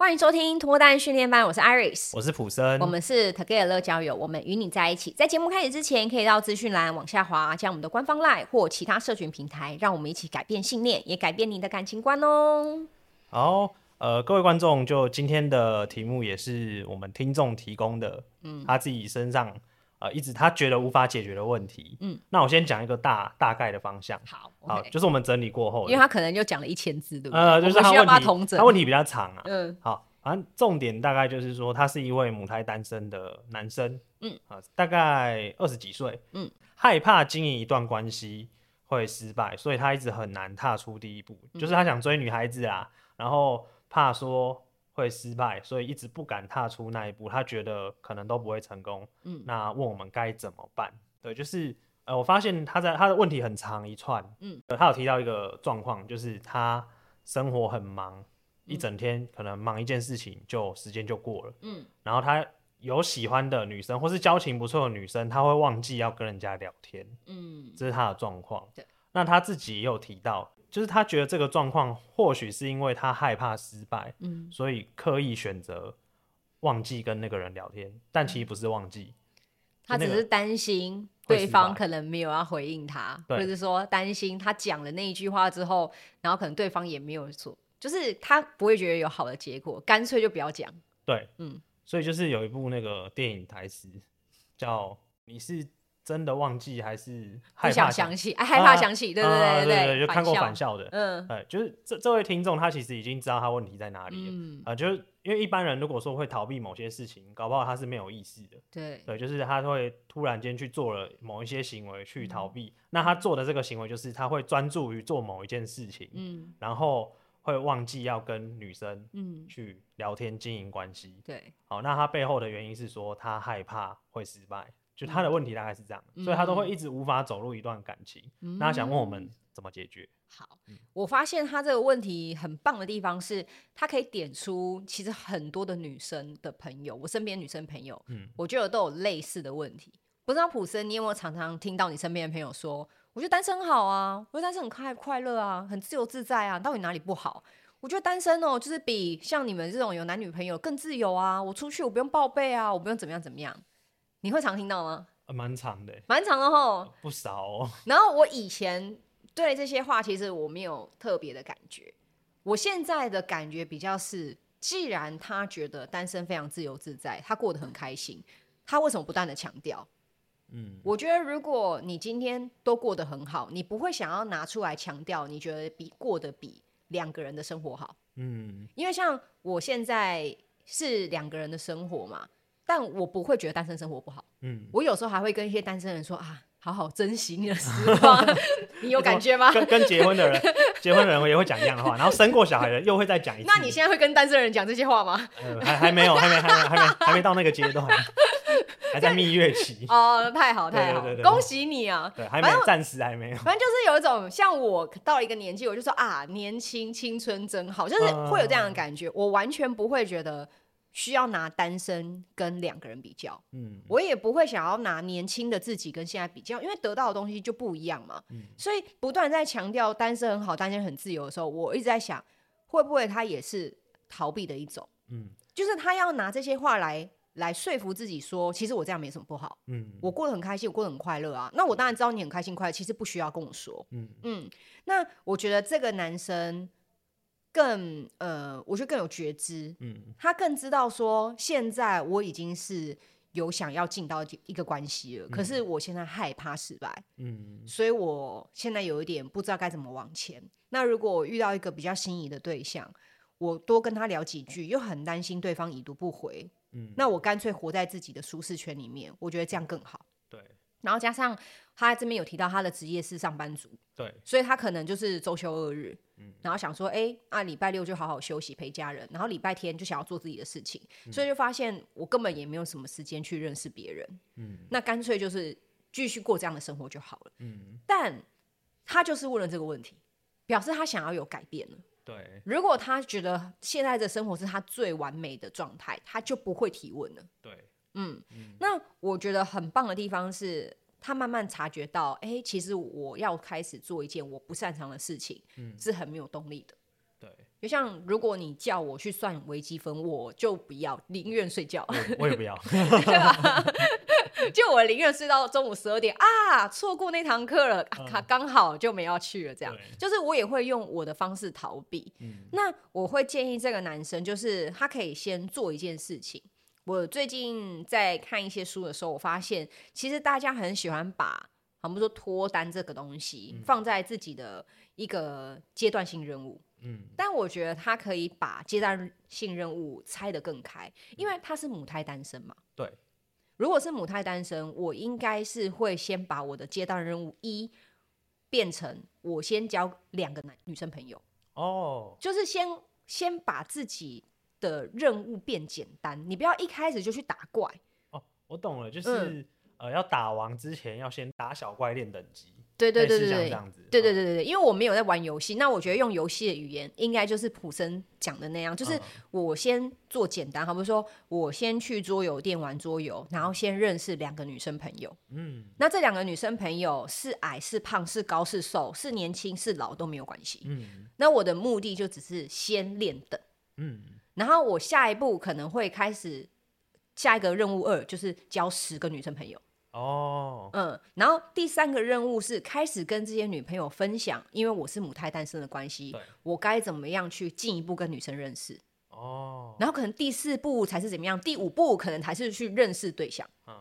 欢迎收听脱单训练班，我是 Iris，我是普森，我们是 Together 乐交友，我们与你在一起。在节目开始之前，可以到资讯栏往下滑，加我们的官方 LINE 或其他社群平台，让我们一起改变信念，也改变你的感情观哦。好，呃，各位观众，就今天的题目也是我们听众提供的，嗯，他自己身上。呃，一直他觉得无法解决的问题，嗯，那我先讲一个大大概的方向，好好，就是我们整理过后，因为他可能就讲了一千字，对不对？呃，就是他问题，他，他问题比较长啊，嗯，好，反正重点大概就是说，他是一位母胎单身的男生，嗯，啊，大概二十几岁，嗯，害怕经营一段关系会失败，所以他一直很难踏出第一步，嗯、就是他想追女孩子啊，然后怕说。会失败，所以一直不敢踏出那一步。他觉得可能都不会成功。嗯，那问我们该怎么办？对，就是呃，我发现他在他的问题很长一串。嗯，他有提到一个状况，就是他生活很忙，一整天可能忙一件事情就时间就过了。嗯，然后他有喜欢的女生或是交情不错的女生，他会忘记要跟人家聊天。嗯，这是他的状况。对，那他自己也有提到。就是他觉得这个状况或许是因为他害怕失败，嗯，所以刻意选择忘记跟那个人聊天，但其实不是忘记，他只是担心对方可能没有要回应他，或者说担心他讲了那一句话之后，然后可能对方也没有做，就是他不会觉得有好的结果，干脆就不要讲。对，嗯，所以就是有一部那个电影台词叫“你是”。真的忘记还是害怕想，想起？哎，害怕想起，对对对对对，对，就看过返校的，嗯，哎，就是这这位听众他其实已经知道他问题在哪里了，嗯，啊，就是因为一般人如果说会逃避某些事情，搞不好他是没有意识的，对，对，就是他会突然间去做了某一些行为去逃避，嗯，那他做的这个行为就是他会专注于做某一件事情，嗯，然后会忘记要跟女生，嗯，去聊天经营关系，对，好，那他背后的原因是说他害怕会失败。就他的问题大概是这样，嗯，所以他都会一直无法走入一段感情。嗯，那他想问我们怎么解决？好，我发现他这个问题很棒的地方是，他可以点出其实很多的女生的朋友，我身边女生朋友，嗯，我觉得都有类似的问题。不知道普森，你有没有常常听到你身边的朋友说，我觉得单身好啊，我觉得单身很快快乐啊，很自由自在啊，到底哪里不好？我觉得单身哦，就是比像你们这种有男女朋友更自由啊，我出去我不用报备啊，我不用怎么样怎么样。你会常听到吗？蛮长的，蛮长的吼，不少哦。然后我以前对这些话其实我没有特别的感觉，我现在的感觉比较是，既然他觉得单身非常自由自在，他过得很开心，他为什么不断的强调？嗯，我觉得如果你今天都过得很好，你不会想要拿出来强调，你觉得比过得比两个人的生活好？嗯，因为像我现在是两个人的生活嘛。但我不会觉得单身生活不好，嗯，我有时候还会跟一些单身人说啊，好好珍惜你的时光，你有感觉吗？跟跟结婚的人，结婚的人我也会讲一样的话，然后生过小孩的人又会再讲一次。那你现在会跟单身人讲这些话吗？呃、还还没有，还没，还没，还没，还没到那个阶段，还在蜜月期。哦，太好，太好，恭喜你啊！对，还没，暂时还没有。反正就是有一种像我到了一个年纪，我就说啊，年轻青春真好，就是会有这样的感觉，呃、我完全不会觉得。需要拿单身跟两个人比较，嗯，我也不会想要拿年轻的自己跟现在比较，因为得到的东西就不一样嘛，嗯，所以不断在强调单身很好，单身很自由的时候，我一直在想，会不会他也是逃避的一种，嗯，就是他要拿这些话来来说服自己说，其实我这样没什么不好，嗯，我过得很开心，我过得很快乐啊，那我当然知道你很开心快乐，其实不需要跟我说，嗯。嗯，那我觉得这个男生。更呃，我觉得更有觉知，嗯，他更知道说，现在我已经是有想要进到一个关系了，嗯，可是我现在害怕失败，嗯，所以我现在有一点不知道该怎么往前。那如果我遇到一个比较心仪的对象，我多跟他聊几句，又很担心对方已读不回，嗯，那我干脆活在自己的舒适圈里面，我觉得这样更好。对，然后加上他这边有提到他的职业是上班族，对，所以他可能就是周休二日。然后想说，哎、欸，啊，礼拜六就好好休息陪家人，然后礼拜天就想要做自己的事情，嗯、所以就发现我根本也没有什么时间去认识别人。嗯，那干脆就是继续过这样的生活就好了。嗯，但他就是问了这个问题，表示他想要有改变了。对，如果他觉得现在的生活是他最完美的状态，他就不会提问了。对，嗯，嗯，那我觉得很棒的地方是。他慢慢察觉到，哎、欸，其实我要开始做一件我不擅长的事情，嗯，是很没有动力的。对，就像如果你叫我去算微积分，我就不要，宁愿睡觉。我也不要，对吧？就我宁愿睡到中午十二点啊，错过那堂课了，刚、嗯、好就没要去了。这样，就是我也会用我的方式逃避。嗯、那我会建议这个男生，就是他可以先做一件事情。我最近在看一些书的时候，我发现其实大家很喜欢把，我们说脱单这个东西放在自己的一个阶段性任务。嗯，但我觉得他可以把阶段性任务拆得更开，因为他是母胎单身嘛。对，如果是母胎单身，我应该是会先把我的阶段任务一变成我先交两个男女生朋友。哦，就是先先把自己的任务变简单，你不要一开始就去打怪。哦，我懂了，就是、嗯、呃，要打王之前要先打小怪练等级。对对对对对，对对对对对，因为我没有在玩游戏，那我觉得用游戏的语言应该就是普森讲的那样，就是我先做简单，好比如说我先去桌游店玩桌游，然后先认识两个女生朋友，嗯，那这两个女生朋友是矮是胖是高是瘦是年轻是老都没有关系，嗯，那我的目的就只是先练等，嗯，然后我下一步可能会开始下一个任务二就是交十个女生朋友。哦，嗯，然后第三个任务是开始跟这些女朋友分享，因为我是母胎单身的关系，我该怎么样去进一步跟女生认识？哦，然后可能第四步才是怎么样，第五步可能才是去认识对象。嗯，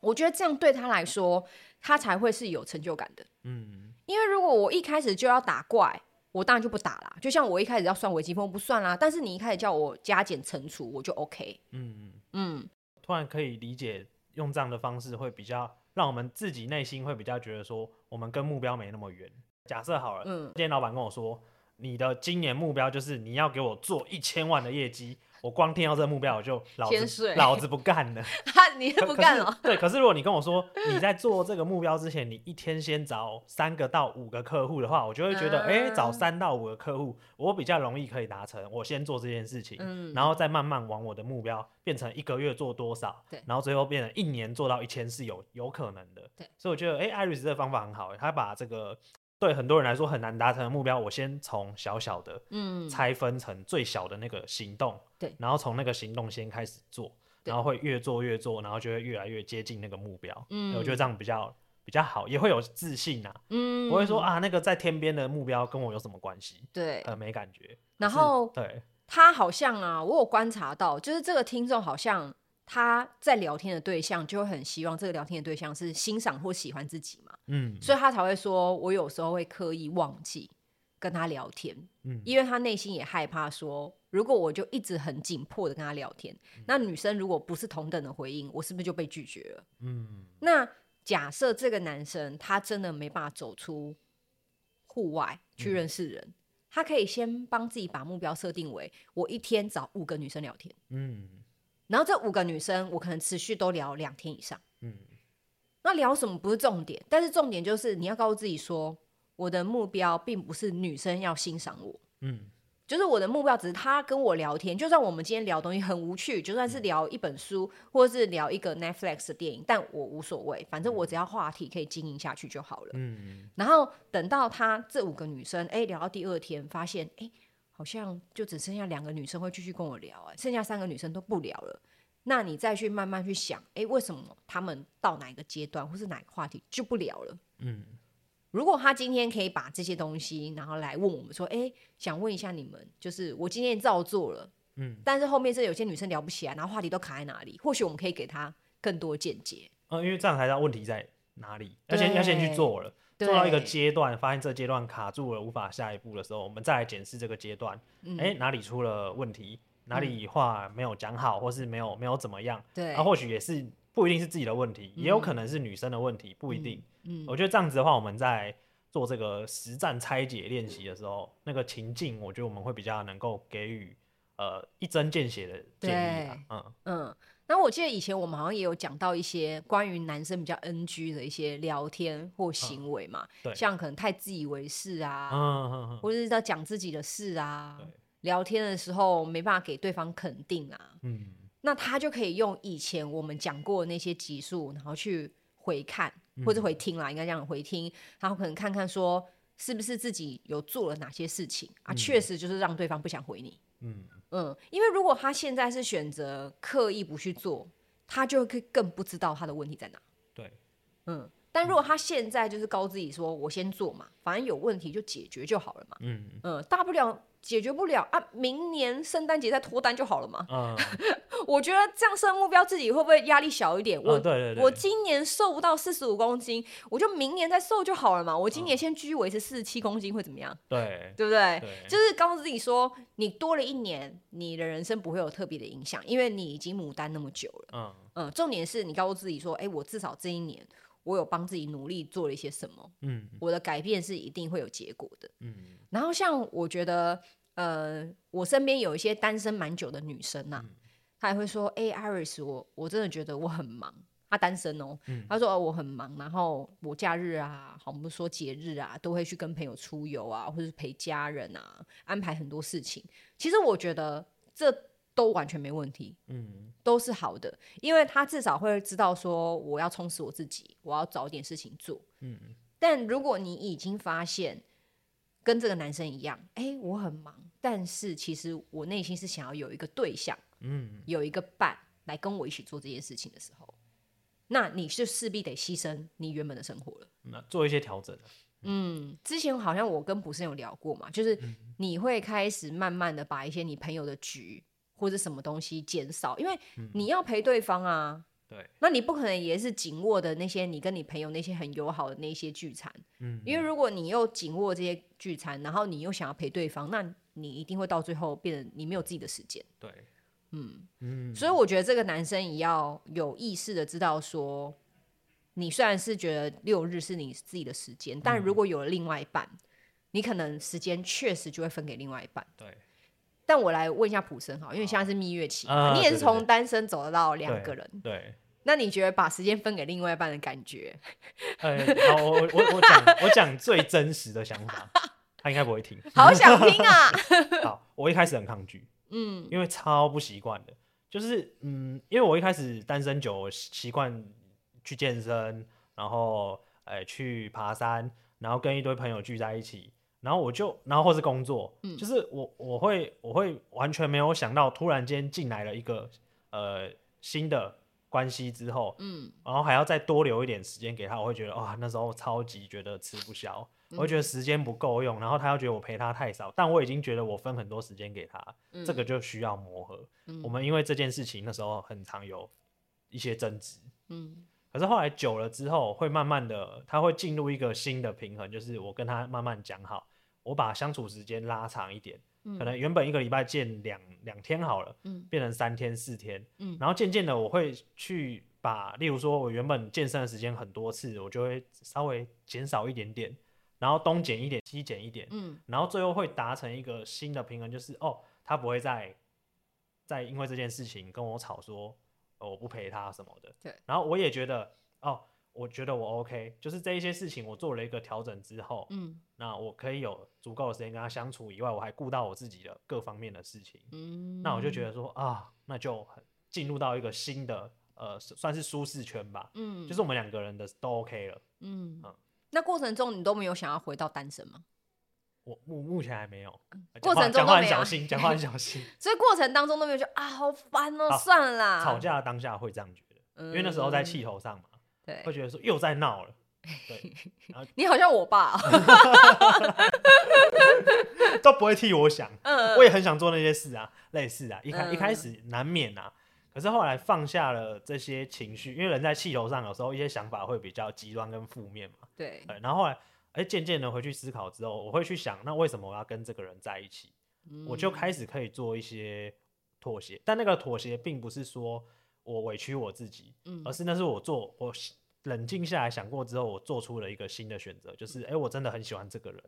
我觉得这样对他来说，他才会是有成就感的。嗯，因为如果我一开始就要打怪，我当然就不打啦。就像我一开始要算微积分，我不算啦。但是你一开始叫我加减乘除，我就 OK。嗯嗯，突然可以理解。用这样的方式会比较让我们自己内心会比较觉得说，我们跟目标没那么远。假设好了，嗯，今天老板跟我说，你的今年目标就是你要给我做一千万的业绩。我光听到这个目标，我就老子老子不干了。你也不干了？对，可是如果你跟我说你在做这个目标之前，你一天先找三个到五个客户的话，我就会觉得，哎、嗯欸，找三到五个客户，我比较容易可以达成。我先做这件事情，嗯、然后再慢慢往我的目标变成一个月做多少，对，然后最后变成一年做到一千是有有可能的。对，所以我觉得，哎、欸，Iris 这个方法很好，他把这个。对很多人来说很难达成的目标，我先从小小的，嗯，拆分成最小的那个行动，对，然后从那个行动先开始做，然后会越做越做，然后就会越来越接近那个目标。嗯，我觉得这样比较比较好，也会有自信啊。嗯，不会说啊，那个在天边的目标跟我有什么关系？对，呃，没感觉。然后，对，他好像啊，我有观察到，就是这个听众好像。他在聊天的对象就会很希望这个聊天的对象是欣赏或喜欢自己嘛，嗯，所以他才会说，我有时候会刻意忘记跟他聊天，嗯，因为他内心也害怕说，如果我就一直很紧迫的跟他聊天，嗯，那女生如果不是同等的回应，我是不是就被拒绝了？嗯，那假设这个男生他真的没办法走出户外去认识人，嗯，他可以先帮自己把目标设定为我一天找五个女生聊天，嗯。然后这五个女生，我可能持续都聊两天以上。嗯，那聊什么不是重点，但是重点就是你要告诉自己说，我的目标并不是女生要欣赏我。嗯，就是我的目标只是她跟我聊天，就算我们今天聊东西很无趣，就算是聊一本书，或者是聊一个 Netflix 的电影，但我无所谓，反正我只要话题可以经营下去就好了。嗯，然后等到她这五个女生，哎，聊到第二天，发现，哎。好像就只剩下两个女生会继续跟我聊，哎，剩下三个女生都不聊了。那你再去慢慢去想，哎，为什么他们到哪一个阶段或是哪个话题就不聊了？嗯，如果他今天可以把这些东西，然后来问我们说，哎，想问一下你们，就是我今天照做了，嗯，但是后面是有些女生聊不起来，然后话题都卡在哪里？或许我们可以给他更多见解。嗯，因为这样才知道问题在哪里，要先要先去做了。做到一个阶段，发现这阶段卡住了，无法下一步的时候，我们再来检视这个阶段，哎、哪里出了问题，哪里话没有讲好，或是没有没有怎么样，对，啊，或许也是不一定是自己的问题，嗯，也有可能是女生的问题，不一定。嗯，嗯，我觉得这样子的话，我们在做这个实战拆解练习的时候，那个情境，我觉得我们会比较能够给予呃一针见血的建议啊，嗯。嗯。那我记得以前我们好像也有讲到一些关于男生比较 NG 的一些聊天或行为嘛，嗯、像可能太自以为是啊，嗯、或者是在讲自己的事啊，聊天的时候没办法给对方肯定啊，嗯、那他就可以用以前我们讲过的那些集数，然后去回看或者回听啦，嗯、应该这样回听，然后可能看看说是不是自己有做了哪些事情啊？确实就是让对方不想回你。嗯嗯，因为如果他现在是选择刻意不去做，他就会更不知道他的问题在哪。对，嗯。但如果他现在就是告自己说：“我先做嘛，反正有问题就解决就好了嘛。”嗯嗯，大不了解决不了啊，明年圣诞节再脱单就好了嘛。嗯，我觉得这样设目标，自己会不会压力小一点？我、嗯、对对对，我今年瘦不到四十五公斤，我就明年再瘦就好了嘛。我今年先继续维持四十七公斤会怎么样？对，对不对？对，就是告诉自己说，你多了一年，你的人生不会有特别的影响，因为你已经牡丹那么久了。嗯嗯，重点是你告诉自己说：“哎、欸，我至少这一年。”我有帮自己努力做了一些什么，嗯，我的改变是一定会有结果的，嗯。然后像我觉得，呃，我身边有一些单身蛮久的女生呐、啊，嗯、她也会说，哎、欸，Iris，我我真的觉得我很忙。她单身哦，嗯、她说、哦、我很忙，然后我假日啊，好，我们说节日啊，都会去跟朋友出游啊，或者是陪家人啊，安排很多事情。其实我觉得这。都完全没问题，嗯，都是好的，因为他至少会知道说，我要充实我自己，我要找点事情做，嗯。但如果你已经发现跟这个男生一样，哎、欸，我很忙，但是其实我内心是想要有一个对象，嗯，有一个伴来跟我一起做这件事情的时候，那你是势必得牺牲你原本的生活了，那做一些调整。嗯，之前好像我跟卜生有聊过嘛，就是你会开始慢慢的把一些你朋友的局。或者什么东西减少，因为你要陪对方啊。对、嗯，那你不可能也是紧握的那些你跟你朋友那些很友好的那些聚餐。嗯，因为如果你又紧握这些聚餐，然后你又想要陪对方，那你一定会到最后变得你没有自己的时间。对，嗯嗯，所以我觉得这个男生也要有意识的知道说，你虽然是觉得六日是你自己的时间，但如果有了另外一半，你可能时间确实就会分给另外一半。对。但我来问一下普森哈，因为现在是蜜月期，啊、你也是从单身走到两个人，对，对。那你觉得把时间分给另外一半的感觉？呃、欸，好，我我我讲我讲最真实的想法，他应该不会听。好想听啊！好，我一开始很抗拒，嗯，因为超不习惯的，就是嗯，因为我一开始单身久，习惯去健身，然后哎、欸、去爬山，然后跟一堆朋友聚在一起。然后我就，然后或是工作，嗯，就是我我会我会完全没有想到，突然间进来了一个呃新的关系之后，嗯，然后还要再多留一点时间给他，我会觉得哇，那时候超级觉得吃不消，嗯、我会觉得时间不够用，然后他又觉得我陪他太少，但我已经觉得我分很多时间给他，嗯、这个就需要磨合。嗯、我们因为这件事情那时候很常有一些争执，嗯。可是后来久了之后，会慢慢的，他会进入一个新的平衡，就是我跟他慢慢讲好，我把相处时间拉长一点，嗯、可能原本一个礼拜见两两天好了，嗯、变成三天四天，嗯、然后渐渐的我会去把，例如说我原本健身的时间很多次，我就会稍微减少一点点，然后东减一点，西减一点，嗯、然后最后会达成一个新的平衡，就是哦，他不会再再因为这件事情跟我吵说。我不陪他什么的，对。然后我也觉得，哦，我觉得我 OK，就是这一些事情我做了一个调整之后，嗯，那我可以有足够的时间跟他相处以外，我还顾到我自己的各方面的事情，嗯，那我就觉得说啊，那就进入到一个新的，呃，算是舒适圈吧，嗯，就是我们两个人的都 OK 了，嗯。嗯。那过程中你都没有想要回到单身吗？我目目前还没有，过程中讲话很小心，讲话很小心，所以过程当中都没有觉得啊，好烦哦，算了啦。吵架当下会这样觉得，因为那时候在气头上嘛，对，会觉得说又在闹了，对，你好像我爸 都不会替我想，我也很想做那些事啊，类似啊，一开一开始难免啊，可是后来放下了这些情绪，因为人在气头上，有时候一些想法会比较极端跟负面嘛，对，然后后来。哎，渐渐的回去思考之后，我会去想，那为什么我要跟这个人在一起？嗯、我就开始可以做一些妥协，但那个妥协并不是说我委屈我自己，嗯、而是那是我做我冷静下来想过之后，我做出了一个新的选择，就是哎，我真的很喜欢这个人，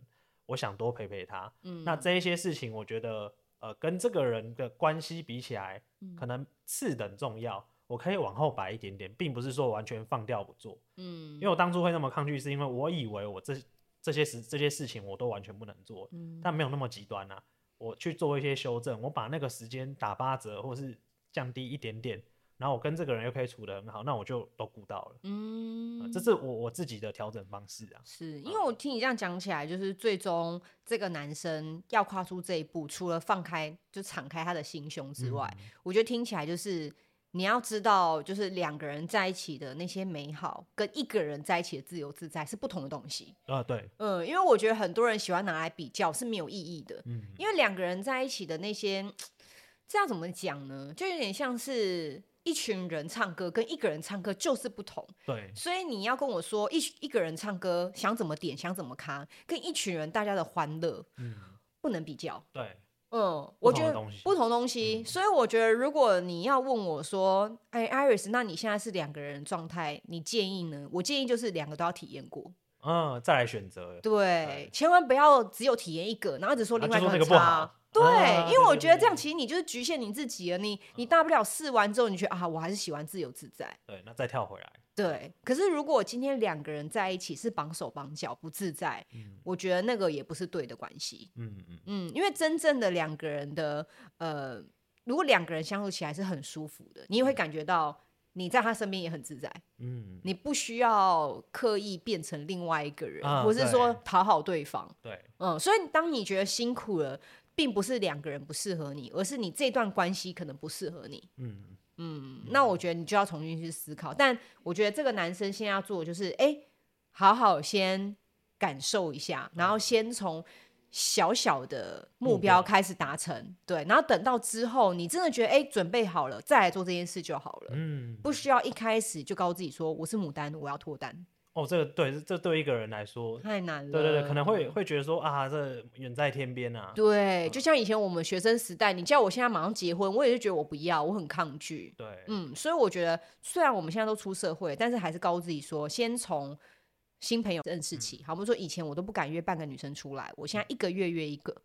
我想多陪陪他。嗯、那这一些事情，我觉得呃，跟这个人的关系比起来，嗯、可能次等重要。我可以往后摆一点点，并不是说完全放掉不做。嗯，因为我当初会那么抗拒，是因为我以为我这这些事这些事情我都完全不能做。嗯，但没有那么极端啊。我去做一些修正，我把那个时间打八折，或是降低一点点，然后我跟这个人又可以处得很好，那我就都顾到了。嗯，这是我我自己的调整方式啊。是因为我听你这样讲起来，就是最终这个男生要跨出这一步，除了放开就敞开他的心胸之外，嗯、我觉得听起来就是你要知道，就是两个人在一起的那些美好，跟一个人在一起的自由自在是不同的东西。啊，对，嗯，因为我觉得很多人喜欢拿来比较是没有意义的。嗯，因为两个人在一起的那些，这样怎么讲呢？就有点像是。一群人唱歌跟一个人唱歌就是不同，对，所以你要跟我说一一个人唱歌想怎么点想怎么卡，跟一群人大家的欢乐，嗯，不能比较，对，嗯，我觉得不同东西，所以我觉得如果你要问我说，哎，Iris，那你现在是两个人状态，你建议呢？我建议就是两个都要体验过。嗯，再来选择。对，千万不要只有体验一个，然后只说另外一个很差。对，因为我觉得这样其实你就是局限你自己了。你你大不了试完之后，你觉得啊，我还是喜欢自由自在。对，那再跳回来。对，可是如果今天两个人在一起是绑手绑脚不自在，我觉得那个也不是对的关系。嗯嗯嗯，因为真正的两个人的呃，如果两个人相处起来是很舒服的，你也会感觉到。你在他身边也很自在，嗯，你不需要刻意变成另外一个人，或是说讨好对方，对，嗯，所以当你觉得辛苦了，并不是两个人不适合你，而是你这段关系可能不适合你，嗯嗯，那我觉得你就要重新去思考。但我觉得这个男生现在要做的就是，哎，好好先感受一下，然后先从。小小的目标开始达成，嗯、对，然后等到之后你真的觉得哎、欸，准备好了再来做这件事就好了，嗯，不需要一开始就告诉自己说我是牡丹，我要脱单。哦，这个对，这对一个人来说太难了，对对对，可能会会觉得说啊，这远在天边啊。对，就像以前我们学生时代，你叫我现在马上结婚，我也是觉得我不要，我很抗拒。对，嗯，所以我觉得虽然我们现在都出社会，但是还是告诉自己说，先从。新朋友认识起，好，我们说以前我都不敢约半个女生出来，我现在一个月约一个，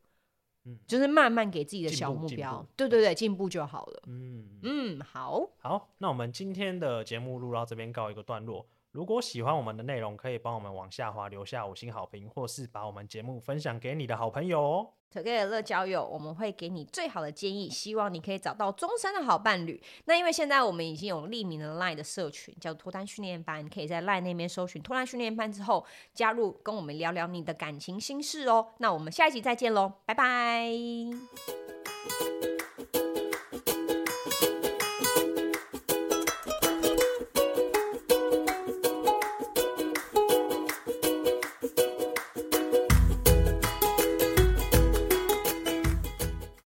嗯，就是慢慢给自己的小目标，对对对，进步就好了，嗯嗯，好，好，那我们今天的节目录到这边告一个段落。如果喜欢我们的内容，可以帮我们往下滑留下五星好评，或是把我们节目分享给你的好朋友哦。Together 乐交友，我们会给你最好的建议，希望你可以找到终身的好伴侣。那因为现在我们已经有匿名的 LINE 的社群，叫脱单训练班，可以在 LINE 那边搜寻脱单训练班之后加入，跟我们聊聊你的感情心事哦。那我们下一集再见喽，拜拜。